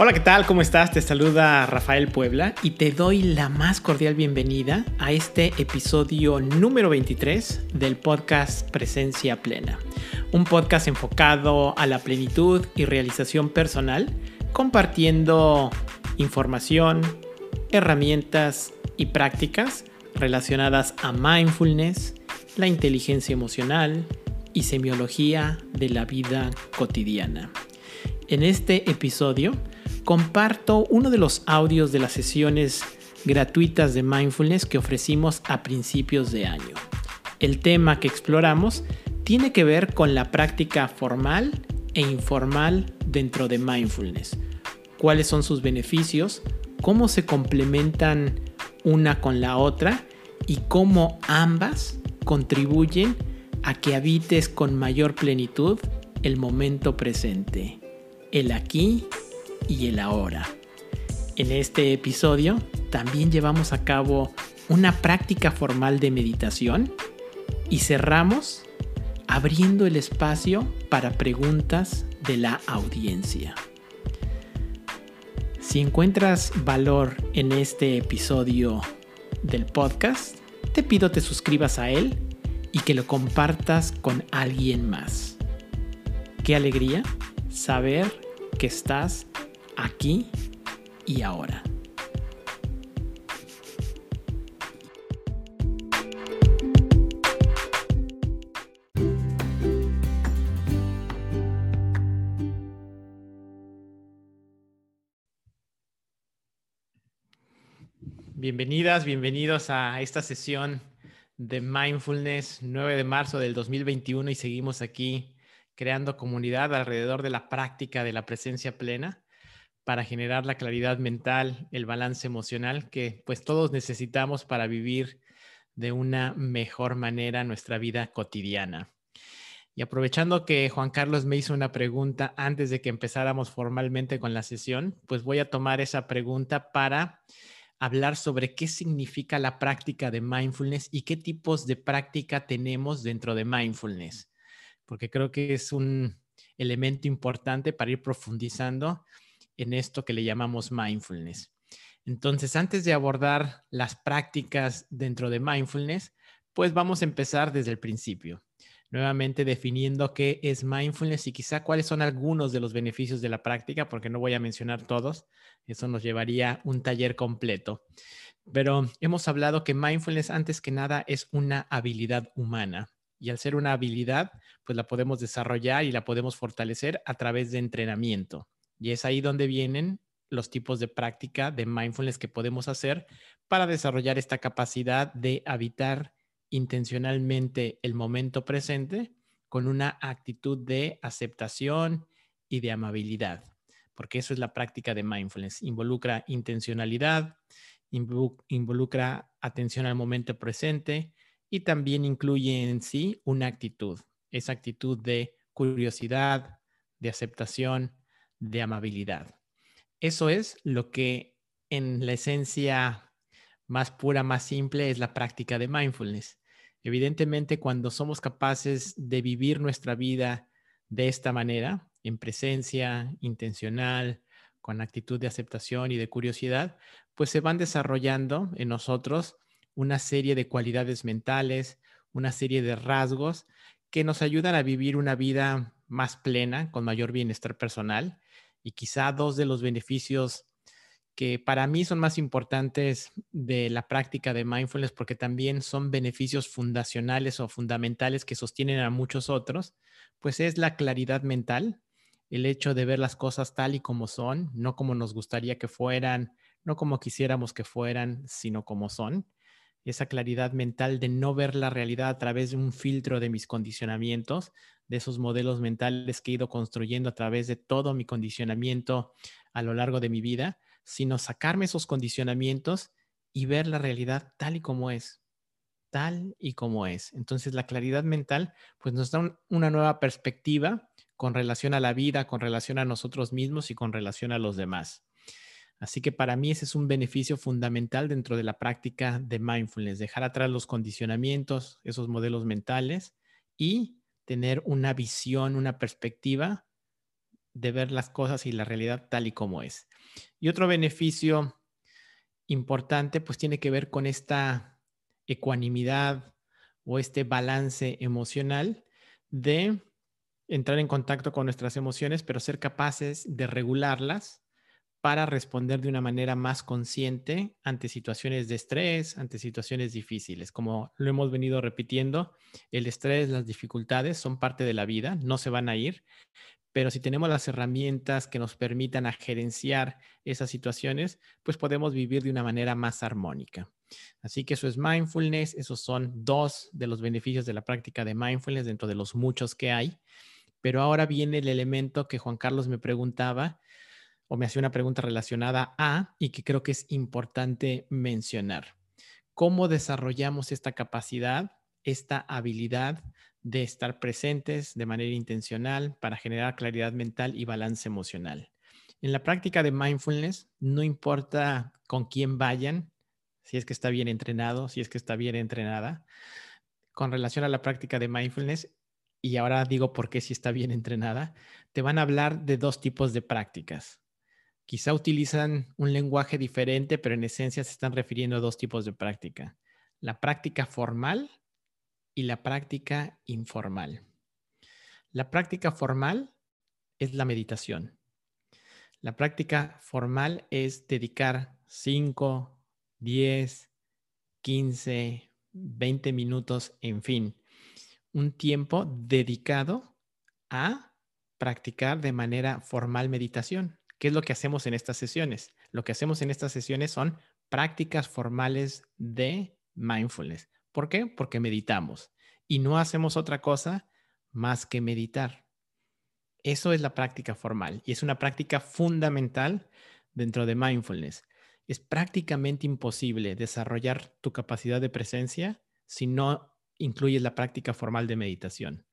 Hola, ¿qué tal? ¿Cómo estás? Te saluda Rafael Puebla y te doy la más cordial bienvenida a este episodio número 23 del podcast Presencia Plena. Un podcast enfocado a la plenitud y realización personal, compartiendo información, herramientas y prácticas relacionadas a mindfulness, la inteligencia emocional y semiología de la vida cotidiana. En este episodio comparto uno de los audios de las sesiones gratuitas de mindfulness que ofrecimos a principios de año. El tema que exploramos tiene que ver con la práctica formal e informal dentro de mindfulness. ¿Cuáles son sus beneficios? ¿Cómo se complementan una con la otra? ¿Y cómo ambas contribuyen a que habites con mayor plenitud el momento presente, el aquí y el ahora. En este episodio también llevamos a cabo una práctica formal de meditación y cerramos abriendo el espacio para preguntas de la audiencia. Si encuentras valor en este episodio del podcast, te pido te suscribas a él y que lo compartas con alguien más. Qué alegría saber que estás aquí y ahora. Bienvenidas, bienvenidos a esta sesión de Mindfulness 9 de marzo del 2021 y seguimos aquí creando comunidad alrededor de la práctica de la presencia plena para generar la claridad mental, el balance emocional que pues todos necesitamos para vivir de una mejor manera nuestra vida cotidiana. Y aprovechando que Juan Carlos me hizo una pregunta antes de que empezáramos formalmente con la sesión, pues voy a tomar esa pregunta para hablar sobre qué significa la práctica de mindfulness y qué tipos de práctica tenemos dentro de mindfulness, porque creo que es un elemento importante para ir profundizando en esto que le llamamos mindfulness. Entonces, antes de abordar las prácticas dentro de mindfulness, pues vamos a empezar desde el principio, nuevamente definiendo qué es mindfulness y quizá cuáles son algunos de los beneficios de la práctica, porque no voy a mencionar todos, eso nos llevaría un taller completo. Pero hemos hablado que mindfulness antes que nada es una habilidad humana y al ser una habilidad, pues la podemos desarrollar y la podemos fortalecer a través de entrenamiento. Y es ahí donde vienen los tipos de práctica de mindfulness que podemos hacer para desarrollar esta capacidad de habitar intencionalmente el momento presente con una actitud de aceptación y de amabilidad, porque eso es la práctica de mindfulness. Involucra intencionalidad, involucra atención al momento presente y también incluye en sí una actitud, esa actitud de curiosidad, de aceptación, de amabilidad. Eso es lo que en la esencia más pura, más simple, es la práctica de mindfulness. Evidentemente, cuando somos capaces de vivir nuestra vida de esta manera, en presencia, intencional, con actitud de aceptación y de curiosidad, pues se van desarrollando en nosotros una serie de cualidades mentales, una serie de rasgos que nos ayudan a vivir una vida más plena, con mayor bienestar personal y quizá dos de los beneficios que para mí son más importantes de la práctica de mindfulness porque también son beneficios fundacionales o fundamentales que sostienen a muchos otros, pues es la claridad mental, el hecho de ver las cosas tal y como son, no como nos gustaría que fueran, no como quisiéramos que fueran, sino como son. Esa claridad mental de no ver la realidad a través de un filtro de mis condicionamientos, de esos modelos mentales que he ido construyendo a través de todo mi condicionamiento a lo largo de mi vida, sino sacarme esos condicionamientos y ver la realidad tal y como es, tal y como es. Entonces la claridad mental pues nos da una nueva perspectiva con relación a la vida, con relación a nosotros mismos y con relación a los demás. Así que para mí ese es un beneficio fundamental dentro de la práctica de mindfulness, dejar atrás los condicionamientos, esos modelos mentales y tener una visión, una perspectiva de ver las cosas y la realidad tal y como es. Y otro beneficio importante pues tiene que ver con esta ecuanimidad o este balance emocional de entrar en contacto con nuestras emociones, pero ser capaces de regularlas para responder de una manera más consciente ante situaciones de estrés, ante situaciones difíciles. Como lo hemos venido repitiendo, el estrés, las dificultades son parte de la vida, no se van a ir, pero si tenemos las herramientas que nos permitan gerenciar esas situaciones, pues podemos vivir de una manera más armónica. Así que eso es mindfulness, esos son dos de los beneficios de la práctica de mindfulness dentro de los muchos que hay. Pero ahora viene el elemento que Juan Carlos me preguntaba, o me hacía una pregunta relacionada a y que creo que es importante mencionar. ¿Cómo desarrollamos esta capacidad, esta habilidad de estar presentes de manera intencional para generar claridad mental y balance emocional? En la práctica de mindfulness, no importa con quién vayan, si es que está bien entrenado, si es que está bien entrenada, con relación a la práctica de mindfulness, y ahora digo por qué si está bien entrenada, te van a hablar de dos tipos de prácticas. Quizá utilizan un lenguaje diferente, pero en esencia se están refiriendo a dos tipos de práctica. La práctica formal y la práctica informal. La práctica formal es la meditación. La práctica formal es dedicar 5, 10, 15, 20 minutos, en fin, un tiempo dedicado a practicar de manera formal meditación. ¿Qué es lo que hacemos en estas sesiones? Lo que hacemos en estas sesiones son prácticas formales de mindfulness. ¿Por qué? Porque meditamos y no hacemos otra cosa más que meditar. Eso es la práctica formal y es una práctica fundamental dentro de mindfulness. Es prácticamente imposible desarrollar tu capacidad de presencia si no incluyes la práctica formal de meditación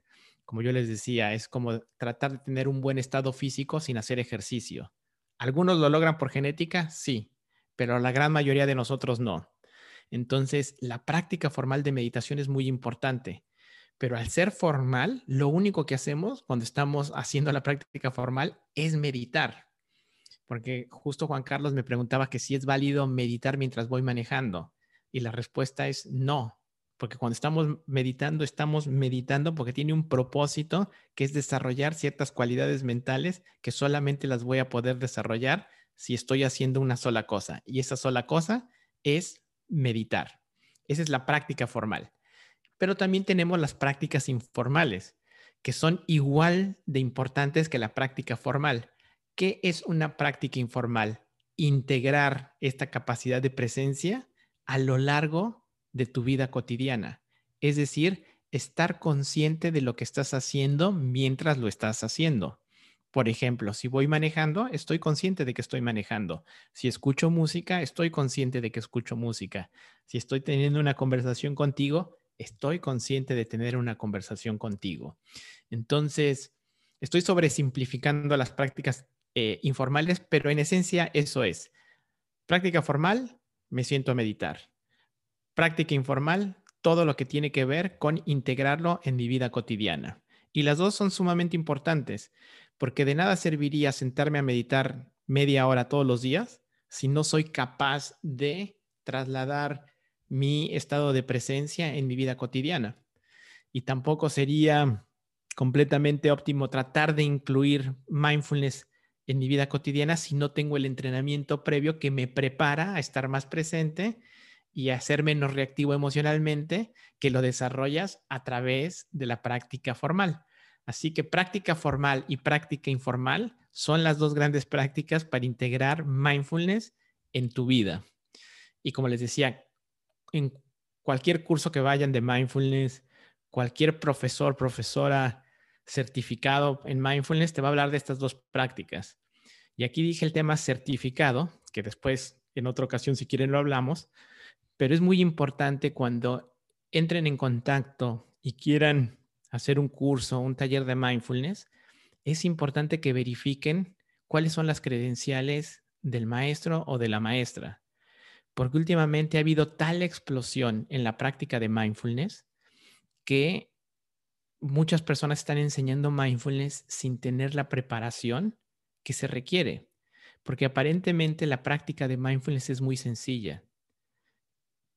como yo les decía, es como tratar de tener un buen estado físico sin hacer ejercicio. ¿Algunos lo logran por genética? Sí, pero la gran mayoría de nosotros no. Entonces, la práctica formal de meditación es muy importante, pero al ser formal, lo único que hacemos cuando estamos haciendo la práctica formal es meditar. Porque justo Juan Carlos me preguntaba que si es válido meditar mientras voy manejando. Y la respuesta es no, porque cuando estamos meditando, estamos meditando porque tiene un propósito que es desarrollar ciertas cualidades mentales que solamente las voy a poder desarrollar si estoy haciendo una sola cosa. Y esa sola cosa es meditar. Esa es la práctica formal. Pero también tenemos las prácticas informales, que son igual de importantes que la práctica formal. ¿Qué es una práctica informal? Integrar esta capacidad de presencia a lo largo de tu vida cotidiana. Es decir, estar consciente de lo que estás haciendo mientras lo estás haciendo. Por ejemplo, si voy manejando, estoy consciente de que estoy manejando. Si escucho música, estoy consciente de que escucho música. Si estoy teniendo una conversación contigo, estoy consciente de tener una conversación contigo. Entonces, estoy sobresimplificando las prácticas eh, informales, pero en esencia eso es. Práctica formal, me siento a meditar práctica informal, todo lo que tiene que ver con integrarlo en mi vida cotidiana. Y las dos son sumamente importantes, porque de nada serviría sentarme a meditar media hora todos los días si no soy capaz de trasladar mi estado de presencia en mi vida cotidiana. Y tampoco sería completamente óptimo tratar de incluir mindfulness en mi vida cotidiana si no tengo el entrenamiento previo que me prepara a estar más presente y a ser menos reactivo emocionalmente que lo desarrollas a través de la práctica formal. Así que práctica formal y práctica informal son las dos grandes prácticas para integrar mindfulness en tu vida. Y como les decía, en cualquier curso que vayan de mindfulness, cualquier profesor, profesora certificado en mindfulness te va a hablar de estas dos prácticas. Y aquí dije el tema certificado, que después en otra ocasión si quieren lo hablamos, pero es muy importante cuando entren en contacto y quieran hacer un curso, un taller de mindfulness, es importante que verifiquen cuáles son las credenciales del maestro o de la maestra, porque últimamente ha habido tal explosión en la práctica de mindfulness que muchas personas están enseñando mindfulness sin tener la preparación que se requiere. porque aparentemente la práctica de mindfulness es muy sencilla,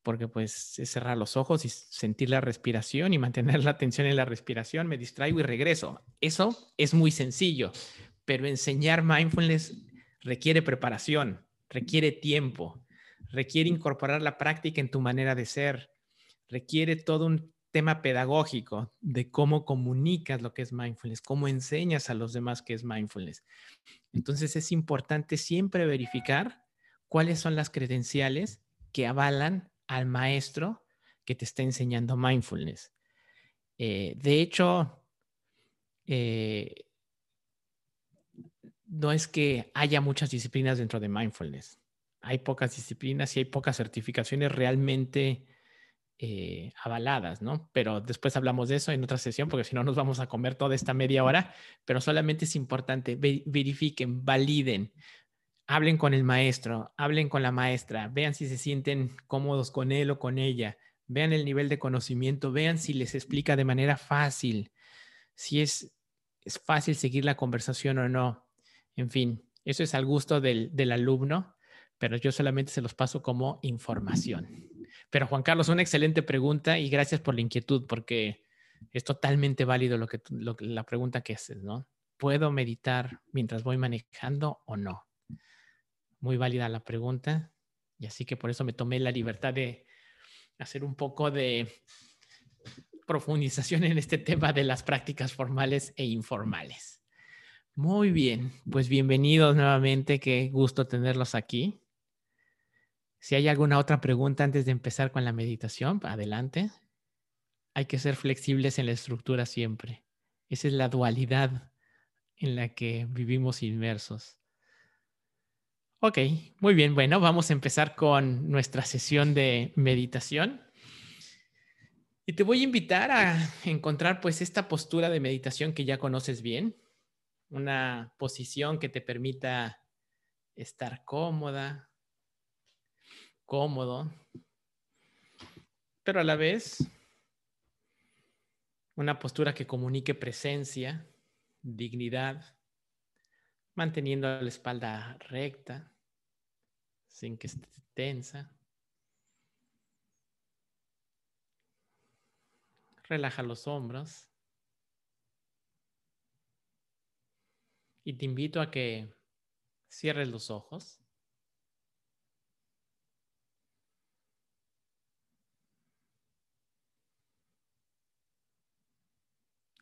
porque pues es cerrar los ojos y sentir la respiración y mantener la atención en la respiración, me distraigo y regreso. Eso es muy sencillo, pero enseñar mindfulness requiere preparación, requiere tiempo, requiere incorporar la práctica en tu manera de ser, requiere todo un tema pedagógico de cómo comunicas lo que es mindfulness, cómo enseñas a los demás qué es mindfulness. Entonces es importante siempre verificar cuáles son las credenciales que avalan al maestro que te está enseñando mindfulness. Eh, de hecho, eh, no es que haya muchas disciplinas dentro de mindfulness. Hay pocas disciplinas y hay pocas certificaciones realmente eh, avaladas, ¿no? Pero después hablamos de eso en otra sesión, porque si no nos vamos a comer toda esta media hora, pero solamente es importante, verifiquen, validen, hablen con el maestro, hablen con la maestra, vean si se sienten cómodos con él o con ella, vean el nivel de conocimiento, vean si les explica de manera fácil, si es, es fácil seguir la conversación o no. En fin, eso es al gusto del, del alumno, pero yo solamente se los paso como información. Pero Juan Carlos, una excelente pregunta y gracias por la inquietud, porque es totalmente válido lo que, la pregunta que haces, ¿no? ¿Puedo meditar mientras voy manejando o no? Muy válida la pregunta y así que por eso me tomé la libertad de hacer un poco de profundización en este tema de las prácticas formales e informales. Muy bien, pues bienvenidos nuevamente, qué gusto tenerlos aquí. Si hay alguna otra pregunta antes de empezar con la meditación, adelante. Hay que ser flexibles en la estructura siempre. Esa es la dualidad en la que vivimos inmersos. Ok, muy bien. Bueno, vamos a empezar con nuestra sesión de meditación. Y te voy a invitar a encontrar pues esta postura de meditación que ya conoces bien, una posición que te permita estar cómoda, cómodo, pero a la vez una postura que comunique presencia, dignidad, manteniendo la espalda recta, sin que esté tensa. Relaja los hombros. Y te invito a que cierres los ojos.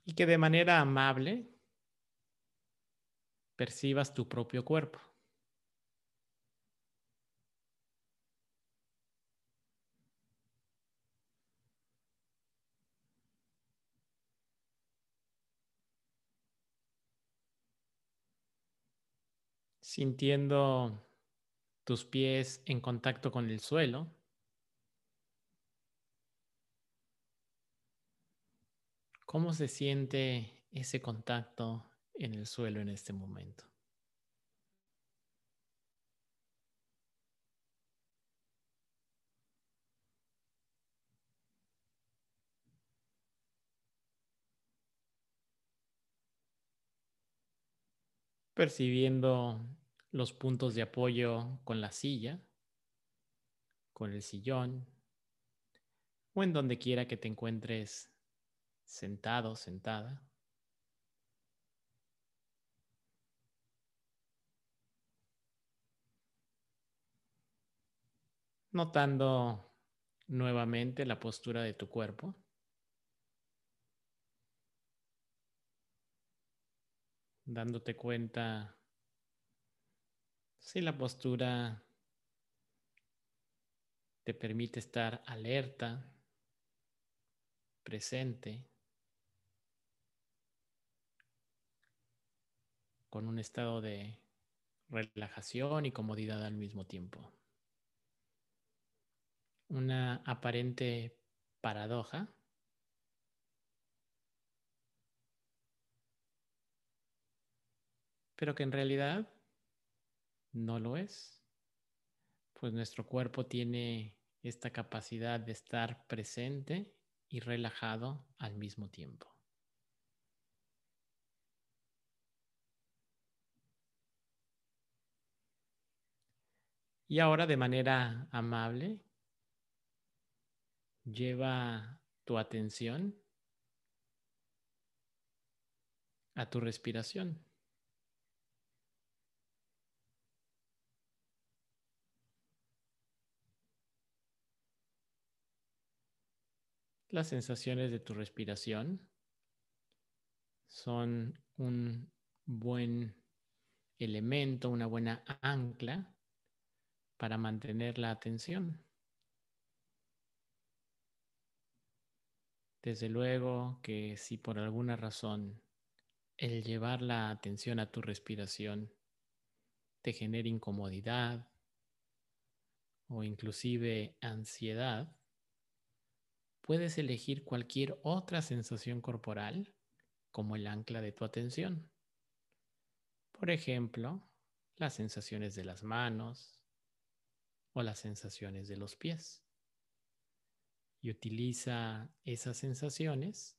y que de manera amable percibas tu propio cuerpo. Sintiendo tus pies en contacto con el suelo. ¿Cómo se siente ese contacto en el suelo en este momento? Percibiendo los puntos de apoyo con la silla, con el sillón o en donde quiera que te encuentres sentado, sentada. Notando nuevamente la postura de tu cuerpo. Dándote cuenta si la postura te permite estar alerta, presente. con un estado de relajación y comodidad al mismo tiempo. Una aparente paradoja. Pero que en realidad no lo es. Pues nuestro cuerpo tiene esta capacidad de estar presente y relajado al mismo tiempo. Y ahora de manera amable, lleva tu atención a tu respiración. Las sensaciones de tu respiración son un buen elemento, una buena ancla para mantener la atención. Desde luego que si por alguna razón el llevar la atención a tu respiración te genera incomodidad o inclusive ansiedad, puedes elegir cualquier otra sensación corporal como el ancla de tu atención. Por ejemplo, las sensaciones de las manos o las sensaciones de los pies. Y utiliza esas sensaciones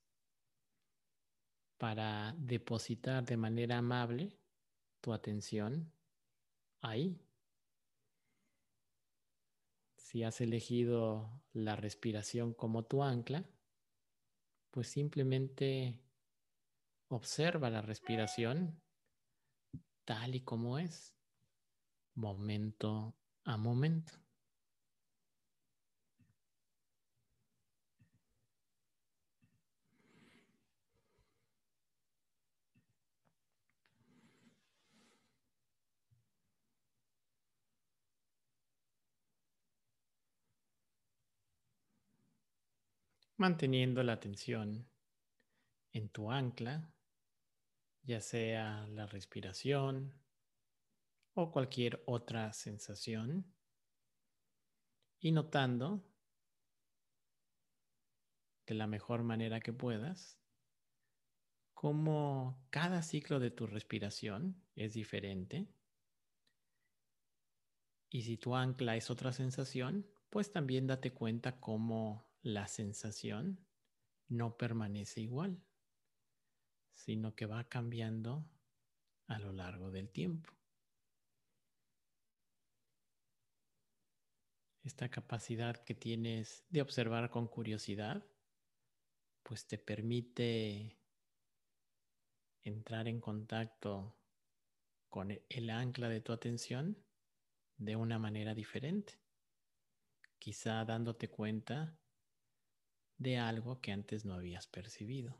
para depositar de manera amable tu atención ahí. Si has elegido la respiración como tu ancla, pues simplemente observa la respiración tal y como es, momento a momento. Manteniendo la atención en tu ancla, ya sea la respiración o cualquier otra sensación, y notando de la mejor manera que puedas cómo cada ciclo de tu respiración es diferente. Y si tu ancla es otra sensación, pues también date cuenta cómo la sensación no permanece igual, sino que va cambiando a lo largo del tiempo. Esta capacidad que tienes de observar con curiosidad, pues te permite entrar en contacto con el ancla de tu atención de una manera diferente. Quizá dándote cuenta de algo que antes no habías percibido.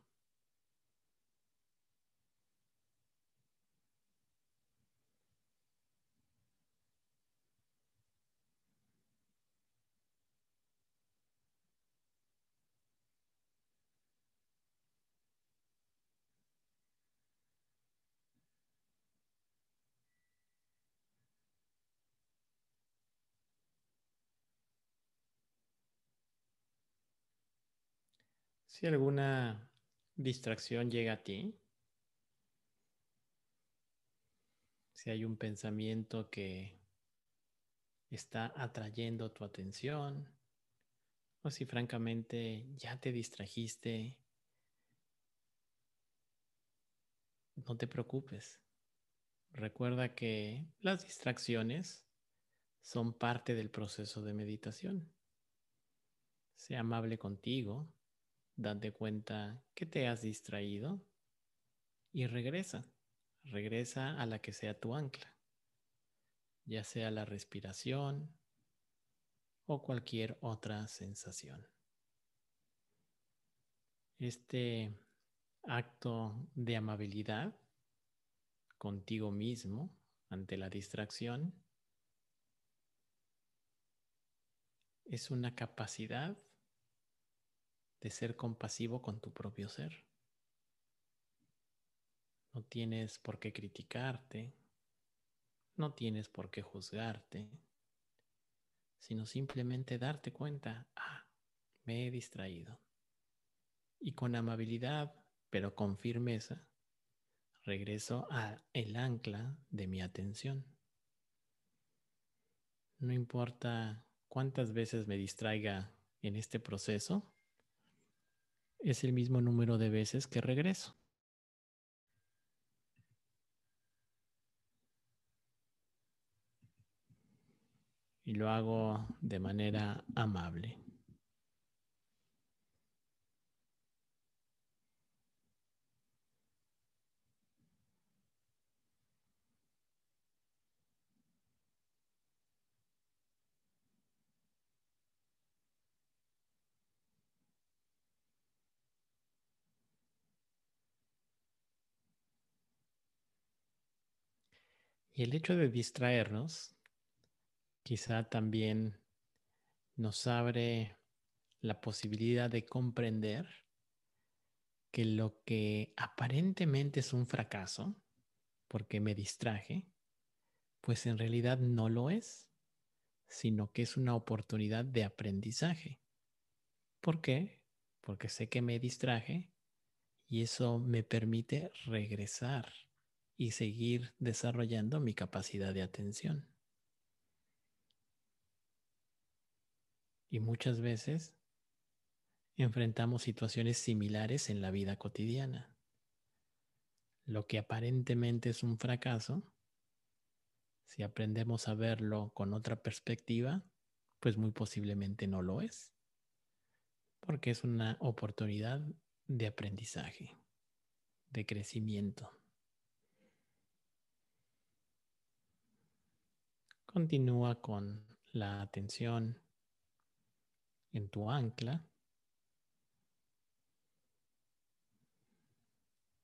Si alguna distracción llega a ti, si hay un pensamiento que está atrayendo tu atención, o si francamente ya te distrajiste, no te preocupes. Recuerda que las distracciones son parte del proceso de meditación. Sea amable contigo, date cuenta que te has distraído y regresa. Regresa a la que sea tu ancla, ya sea la respiración o cualquier otra sensación. Este acto de amabilidad contigo mismo ante la distracción es una capacidad de ser compasivo con tu propio ser. No tienes por qué criticarte, no tienes por qué juzgarte, sino simplemente darte cuenta, ah, me he distraído. Y con amabilidad, pero con firmeza, regreso a el ancla de mi atención. No importa cuántas veces me distraiga en este proceso, es el mismo número de veces que regreso. y lo hago de manera amable. Y el hecho de distraernos quizá también nos abre la posibilidad de comprender que lo que aparentemente es un fracaso, porque me distraje, pues en realidad no lo es, sino que es una oportunidad de aprendizaje. ¿Por qué? Porque sé que me distraje y eso me permite regresar y seguir desarrollando mi capacidad de atención. Y muchas veces enfrentamos situaciones similares en la vida cotidiana. Lo que aparentemente es un fracaso, si aprendemos a verlo con otra perspectiva, pues muy posiblemente no lo es, porque es una oportunidad de aprendizaje, de crecimiento. Continúa con la atención en tu ancla.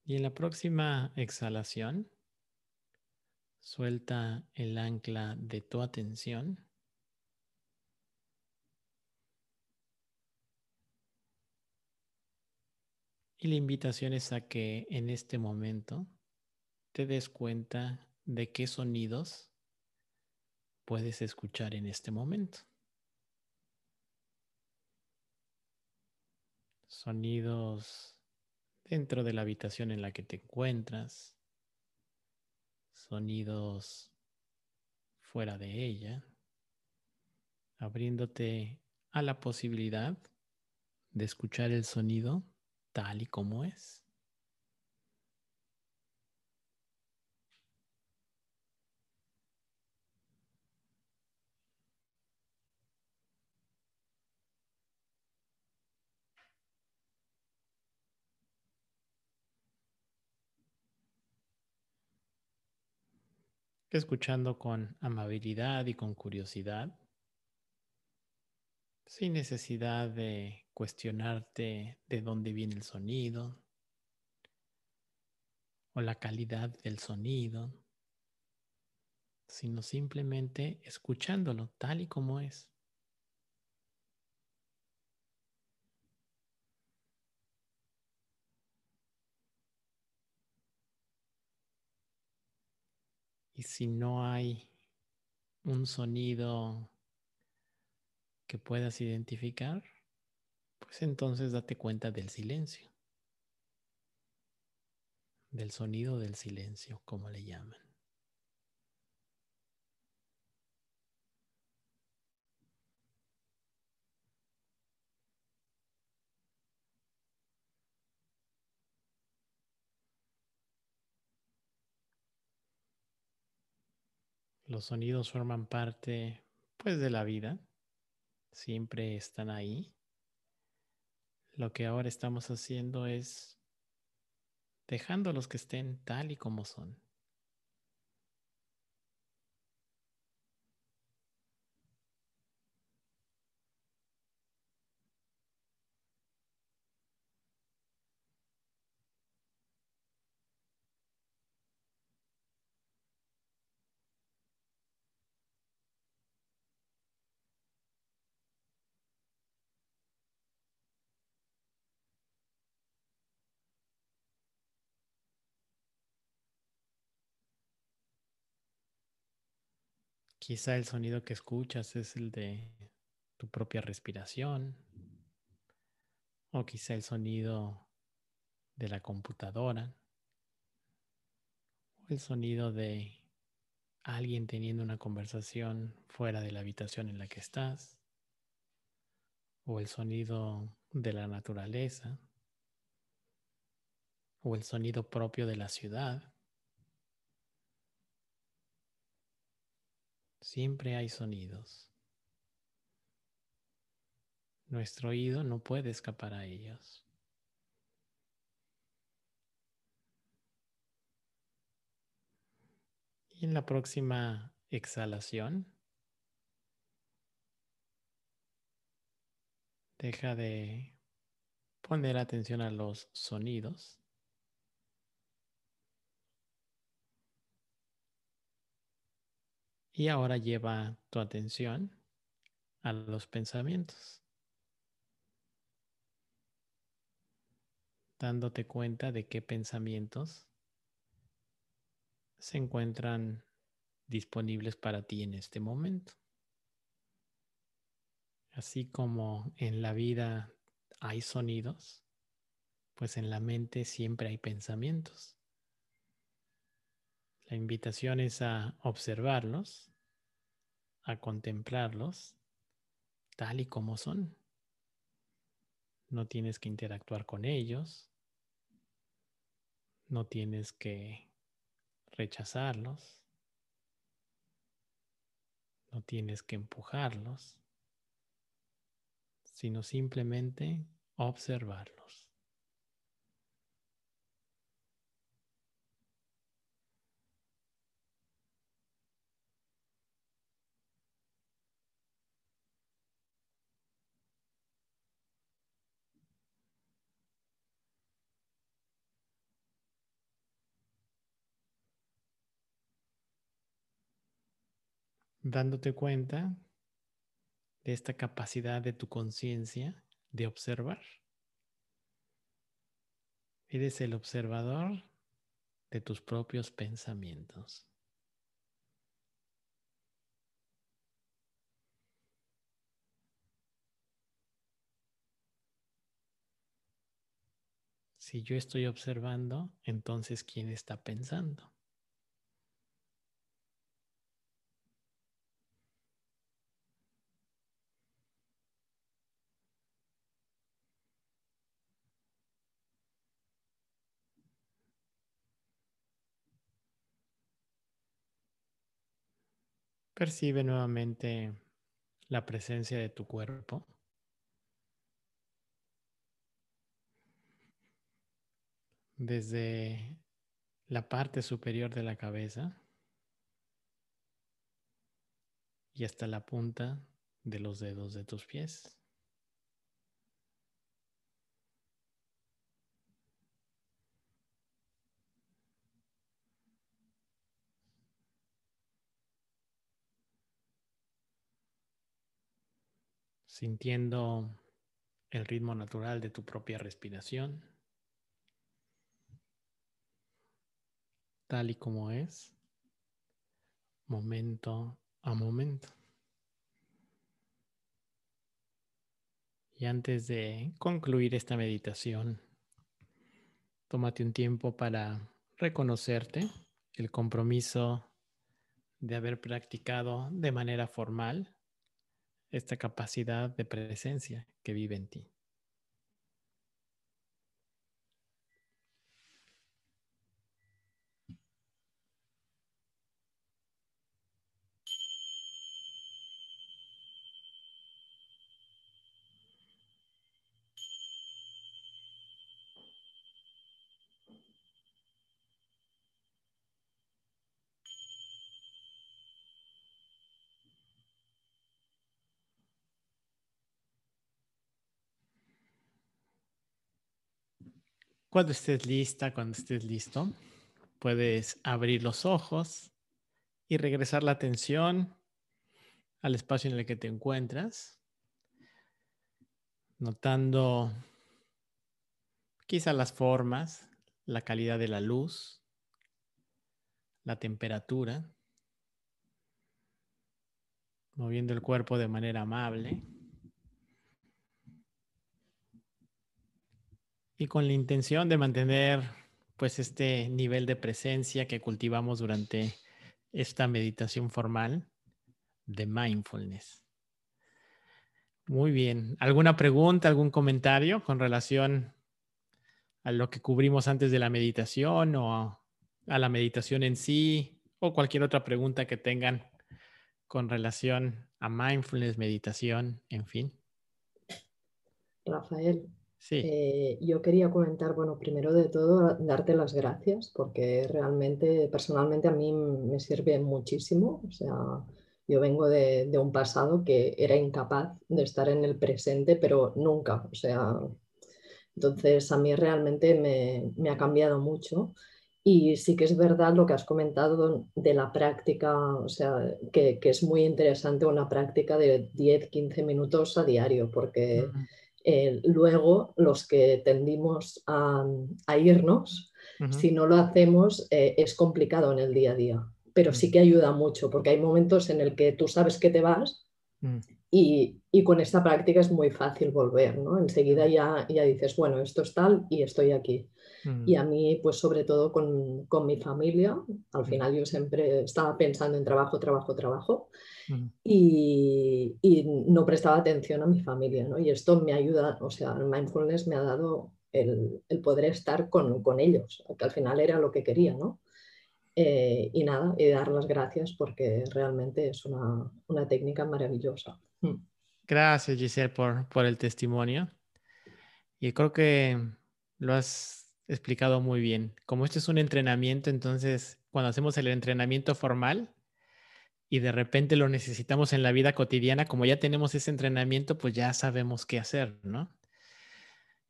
Y en la próxima exhalación, suelta el ancla de tu atención. Y la invitación es a que en este momento te des cuenta de qué sonidos puedes escuchar en este momento. Sonidos dentro de la habitación en la que te encuentras. Sonidos fuera de ella. Abriéndote a la posibilidad de escuchar el sonido tal y como es. Escuchando con amabilidad y con curiosidad, sin necesidad de cuestionarte de dónde viene el sonido o la calidad del sonido, sino simplemente escuchándolo tal y como es. Y si no hay un sonido que puedas identificar, pues entonces date cuenta del silencio, del sonido del silencio, como le llaman. Los sonidos forman parte, pues, de la vida. Siempre están ahí. Lo que ahora estamos haciendo es dejándolos que estén tal y como son. Quizá el sonido que escuchas es el de tu propia respiración o quizá el sonido de la computadora o el sonido de alguien teniendo una conversación fuera de la habitación en la que estás o el sonido de la naturaleza o el sonido propio de la ciudad. Siempre hay sonidos. Nuestro oído no puede escapar a ellos. Y en la próxima exhalación, deja de poner atención a los sonidos Y ahora lleva tu atención a los pensamientos, dándote cuenta de qué pensamientos se encuentran disponibles para ti en este momento. Así como en la vida hay sonidos, pues en la mente siempre hay pensamientos. La invitación es a observarlos, a contemplarlos tal y como son. No tienes que interactuar con ellos, no tienes que rechazarlos, no tienes que empujarlos, sino simplemente observarlos. Dándote cuenta de esta capacidad de tu conciencia de observar. Eres el observador de tus propios pensamientos. Si yo estoy observando, entonces ¿quién está pensando? Percibe nuevamente la presencia de tu cuerpo. Desde la parte superior de la cabeza y hasta la punta de los dedos de tus pies. Sintiendo el ritmo natural de tu propia respiración, tal y como es, momento a momento. Y antes de concluir esta meditación, tómate un tiempo para reconocerte el compromiso de haber practicado de manera formal esta capacidad de presencia que vive en ti. Cuando estés lista, cuando estés listo, puedes abrir los ojos y regresar la atención al espacio en el que te encuentras, notando quizá las formas, la calidad de la luz, la temperatura, moviendo el cuerpo de manera amable. Y con la intención de mantener pues este nivel de presencia que cultivamos durante esta meditación formal de mindfulness. Muy bien. ¿Alguna pregunta, algún comentario con relación a lo que cubrimos antes de la meditación o a la meditación en sí o cualquier otra pregunta que tengan con relación a mindfulness, meditación, en fin? Rafael, eh, yo quería comentar, bueno, primero de todo, darte las gracias porque realmente, personalmente, a mí me sirve muchísimo. O sea, yo vengo de, un pasado que era incapaz de estar en el presente, pero nunca. O sea, entonces a mí realmente me, ha cambiado mucho. Y sí que es verdad lo que has comentado de la práctica, o sea, que, es muy interesante una práctica de 10, 15 minutos a diario, porque... Eh, luego los que tendimos a, irnos, si no lo hacemos, eh, es complicado en el día a día, pero sí que ayuda mucho, porque hay momentos en el que tú sabes que te vas mm. y, con esta práctica es muy fácil volver, ¿no? Enseguida ya, ya dices, bueno, esto es tal y estoy aquí. Mm. Y a mí, pues sobre todo con, con, mi familia, al final yo siempre estaba pensando en trabajo, trabajo, trabajo y, y, no prestaba atención a mi familia, ¿no? Y esto me ayuda, o sea, el mindfulness me ha dado el, el poder estar con, con, ellos, que al final era lo que quería, ¿no? Eh, y nada, y dar las gracias porque realmente es una, una técnica maravillosa. Mm. Gracias, Giselle, por, por el testimonio. Y creo que lo has explicado muy bien. Como esto es un entrenamiento, entonces cuando hacemos el entrenamiento formal y de repente lo necesitamos en la vida cotidiana, como ya tenemos ese entrenamiento, pues ya sabemos qué hacer, ¿no?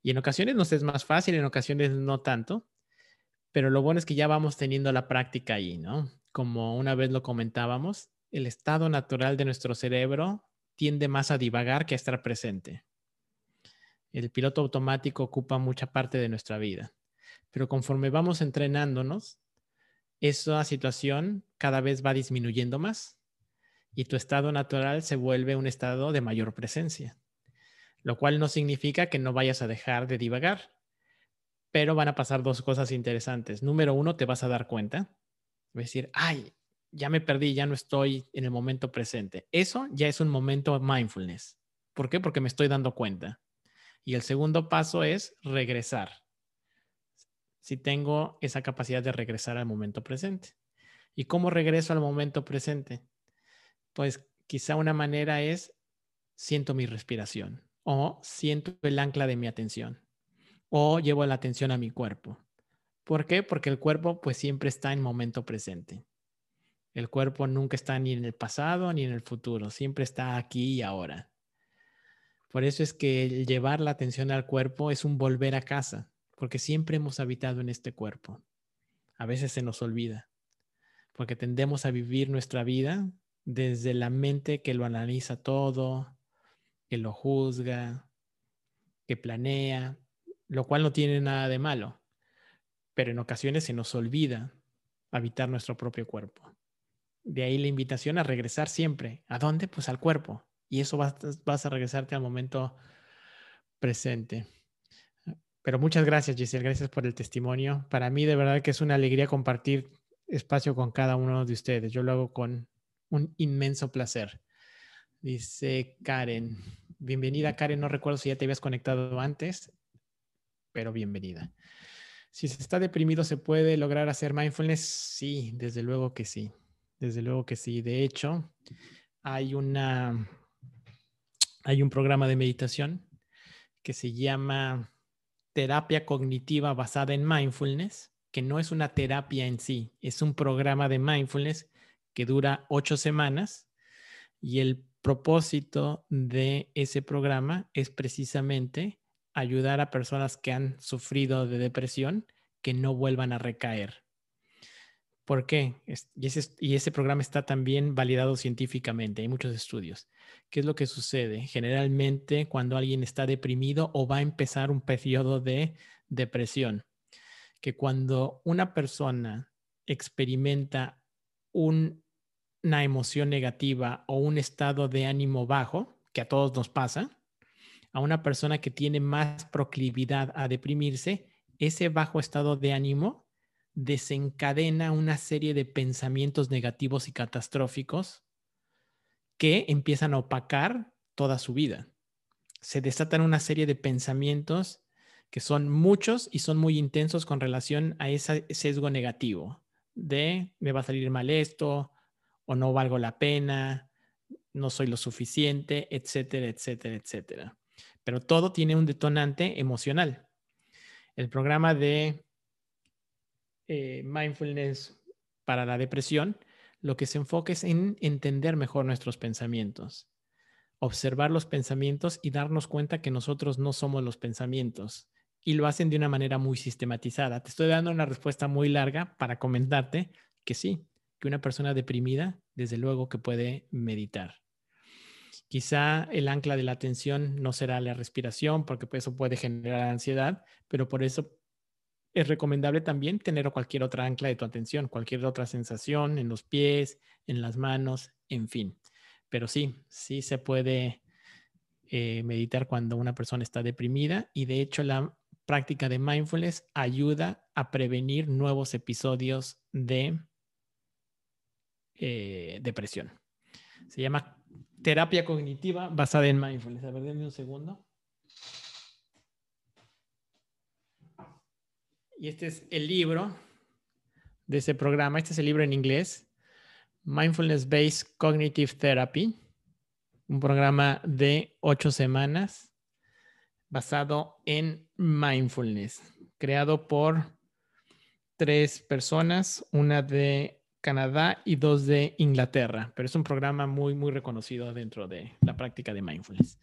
Y en ocasiones nos es más fácil, en ocasiones no tanto, pero lo bueno es que ya vamos teniendo la práctica ahí, ¿no? Como una vez lo comentábamos, el estado natural de nuestro cerebro tiende más a divagar que a estar presente. El piloto automático ocupa mucha parte de nuestra vida. Pero conforme vamos entrenándonos, esa situación cada vez va disminuyendo más y tu estado natural se vuelve un estado de mayor presencia, lo cual no significa que no vayas a dejar de divagar, pero van a pasar dos cosas interesantes. Número uno, te vas a dar cuenta, decir, ay, ya me perdí, ya no estoy en el momento presente. Eso ya es un momento mindfulness. ¿Por qué? Porque me estoy dando cuenta. Y el segundo paso es regresar si tengo esa capacidad de regresar al momento presente. ¿Y cómo regreso al momento presente? Pues quizá una manera es siento mi respiración o siento el ancla de mi atención o llevo la atención a mi cuerpo. ¿Por qué? Porque el cuerpo pues siempre está en momento presente. El cuerpo nunca está ni en el pasado ni en el futuro, siempre está aquí y ahora. Por eso es que llevar la atención al cuerpo es un volver a casa porque siempre hemos habitado en este cuerpo. A veces se nos olvida, porque tendemos a vivir nuestra vida desde la mente que lo analiza todo, que lo juzga, que planea, lo cual no tiene nada de malo, pero en ocasiones se nos olvida habitar nuestro propio cuerpo. De ahí la invitación a regresar siempre. ¿A dónde? Pues al cuerpo. Y eso vas, vas a regresarte al momento presente. Pero muchas gracias, Giselle. Gracias por el testimonio. Para mí, de verdad que es una alegría compartir espacio con cada uno de ustedes. Yo lo hago con un inmenso placer. Dice Karen. Bienvenida, Karen. No recuerdo si ya te habías conectado antes, pero bienvenida. Si se está deprimido, ¿se puede lograr hacer mindfulness? Sí, desde luego que sí. Desde luego que sí. De hecho, hay una hay un programa de meditación que se llama terapia cognitiva basada en mindfulness, que no es una terapia en sí, es un programa de mindfulness que dura ocho semanas y el propósito de ese programa es precisamente ayudar a personas que han sufrido de depresión que no vuelvan a recaer. ¿Por qué? Y ese, programa está también validado científicamente, hay muchos estudios. ¿Qué es lo que sucede? Generalmente cuando alguien está deprimido o va a empezar un periodo de depresión, que cuando una persona experimenta una emoción negativa o un estado de ánimo bajo, que a todos nos pasa, a una persona que tiene más proclividad a deprimirse, ese bajo estado de ánimo desencadena una serie de pensamientos negativos y catastróficos que empiezan a opacar toda su vida. Se desatan una serie de pensamientos que son muchos y son muy intensos con relación a ese sesgo negativo de me va a salir mal esto o no valgo la pena, no soy lo suficiente, etcétera, etcétera, etcétera. pero todo tiene un detonante emocional. El programa de eh, mindfulness para la depresión, lo que se enfoca es en entender mejor nuestros pensamientos, observar los pensamientos y darnos cuenta que nosotros no somos los pensamientos. Y lo hacen de una manera muy sistematizada. Te estoy dando una respuesta muy larga para comentarte que sí, que una persona deprimida, desde luego que puede meditar. Quizá el ancla de la atención no será la respiración, porque eso puede generar ansiedad, pero por eso es recomendable también tener cualquier otra ancla de tu atención, cualquier otra sensación en los pies, en las manos, en fin. Pero sí, sí se puede eh, meditar cuando una persona está deprimida y de hecho la práctica de mindfulness ayuda a prevenir nuevos episodios de eh, depresión. Se llama terapia cognitiva basada en mindfulness. A ver, denme un segundo. Y este es el libro de ese programa. Este es el libro en inglés. Mindfulness Based Cognitive Therapy. Un programa de ocho semanas basado en mindfulness, creado por tres personas, una de Canadá y dos de Inglaterra, pero es un programa muy, muy reconocido dentro de la práctica de mindfulness.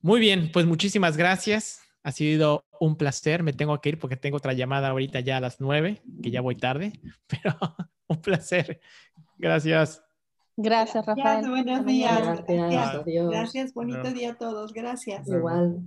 Muy bien, pues muchísimas gracias. Ha sido un placer. Me tengo que ir porque tengo otra llamada ahorita ya a las nueve, que ya voy tarde, pero un placer. Gracias. Gracias, Rafael. buenos días. Gracias, Gracias. Bonito día a todos. Gracias. Igual.